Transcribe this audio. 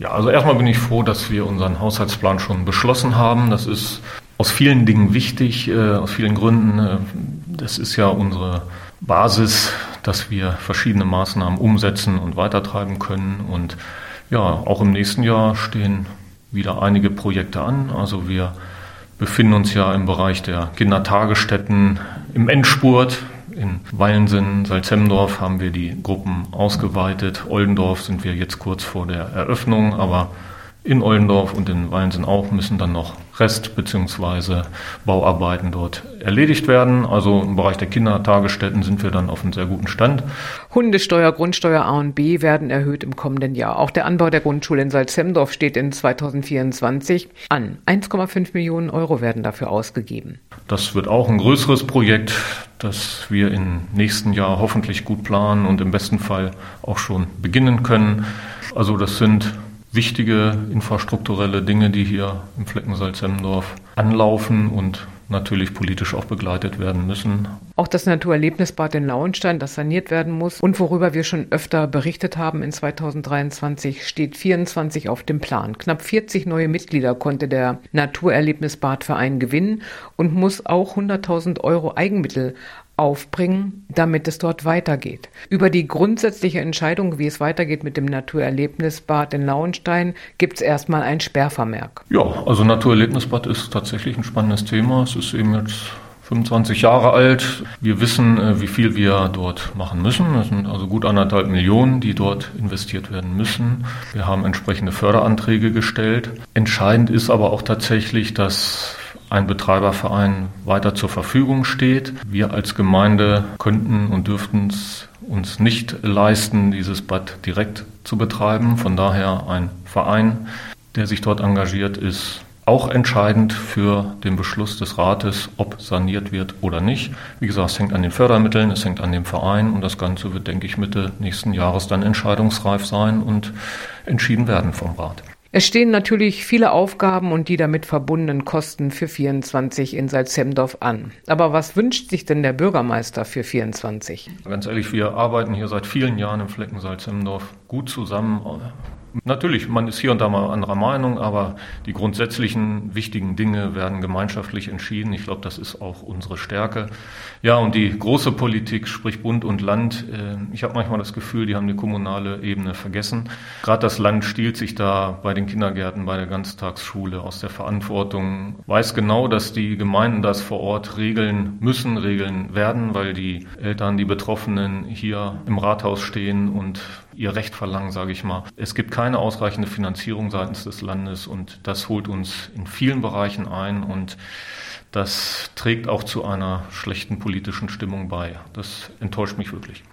Ja, also erstmal bin ich froh, dass wir unseren Haushaltsplan schon beschlossen haben. Das ist aus vielen Dingen wichtig, äh, aus vielen Gründen. Äh, das ist ja unsere Basis, dass wir verschiedene Maßnahmen umsetzen und weitertreiben können. Und ja, auch im nächsten Jahr stehen wieder einige Projekte an. Also wir befinden uns ja im Bereich der Kindertagesstätten im Endspurt. In Weilensen, Salzhemdorf haben wir die Gruppen ausgeweitet. Oldendorf sind wir jetzt kurz vor der Eröffnung, aber in Oldendorf und in Weilensen auch müssen dann noch Rest- bzw. Bauarbeiten dort erledigt werden. Also im Bereich der Kindertagesstätten sind wir dann auf einem sehr guten Stand. Hundesteuer, Grundsteuer A und B werden erhöht im kommenden Jahr. Auch der Anbau der Grundschule in Salzhemdorf steht in 2024 an. 1,5 Millionen Euro werden dafür ausgegeben. Das wird auch ein größeres Projekt, das wir im nächsten Jahr hoffentlich gut planen und im besten Fall auch schon beginnen können. Also das sind wichtige infrastrukturelle Dinge, die hier im Flecken Salzhemmendorf anlaufen und natürlich politisch auch begleitet werden müssen. Auch das Naturerlebnisbad in Lauenstein, das saniert werden muss und worüber wir schon öfter berichtet haben in 2023, steht 24 auf dem Plan. Knapp 40 neue Mitglieder konnte der Naturerlebnisbadverein gewinnen und muss auch 100.000 Euro Eigenmittel aufbringen, damit es dort weitergeht. Über die grundsätzliche Entscheidung, wie es weitergeht mit dem Naturerlebnisbad in Lauenstein, gibt es erstmal ein Sperrvermerk. Ja, also Naturerlebnisbad ist tatsächlich ein spannendes Thema. Es ist eben jetzt 25 Jahre alt. Wir wissen, äh, wie viel wir dort machen müssen. Es sind also gut anderthalb Millionen, die dort investiert werden müssen. Wir haben entsprechende Förderanträge gestellt. Entscheidend ist aber auch tatsächlich, dass ein Betreiberverein weiter zur Verfügung steht. Wir als Gemeinde könnten und dürften es uns nicht leisten, dieses Bad direkt zu betreiben. Von daher ein Verein, der sich dort engagiert, ist auch entscheidend für den Beschluss des Rates, ob saniert wird oder nicht. Wie gesagt, es hängt an den Fördermitteln, es hängt an dem Verein und das Ganze wird, denke ich, Mitte nächsten Jahres dann entscheidungsreif sein und entschieden werden vom Rat. Es stehen natürlich viele Aufgaben und die damit verbundenen Kosten für 24 in Salzhemdorf an. Aber was wünscht sich denn der Bürgermeister für 24? Ganz ehrlich, wir arbeiten hier seit vielen Jahren im Flecken Salzhemdorf gut zusammen. Natürlich, man ist hier und da mal anderer Meinung, aber die grundsätzlichen wichtigen Dinge werden gemeinschaftlich entschieden. Ich glaube, das ist auch unsere Stärke. Ja, und die große Politik, sprich Bund und Land, äh, ich habe manchmal das Gefühl, die haben die kommunale Ebene vergessen. Gerade das Land stiehlt sich da bei den Kindergärten, bei der Ganztagsschule aus der Verantwortung, weiß genau, dass die Gemeinden das vor Ort regeln müssen, regeln werden, weil die Eltern, die Betroffenen hier im Rathaus stehen und ihr Recht verlangen, sage ich mal. Es gibt keine ausreichende Finanzierung seitens des Landes und das holt uns in vielen Bereichen ein und das trägt auch zu einer schlechten politischen Stimmung bei. Das enttäuscht mich wirklich.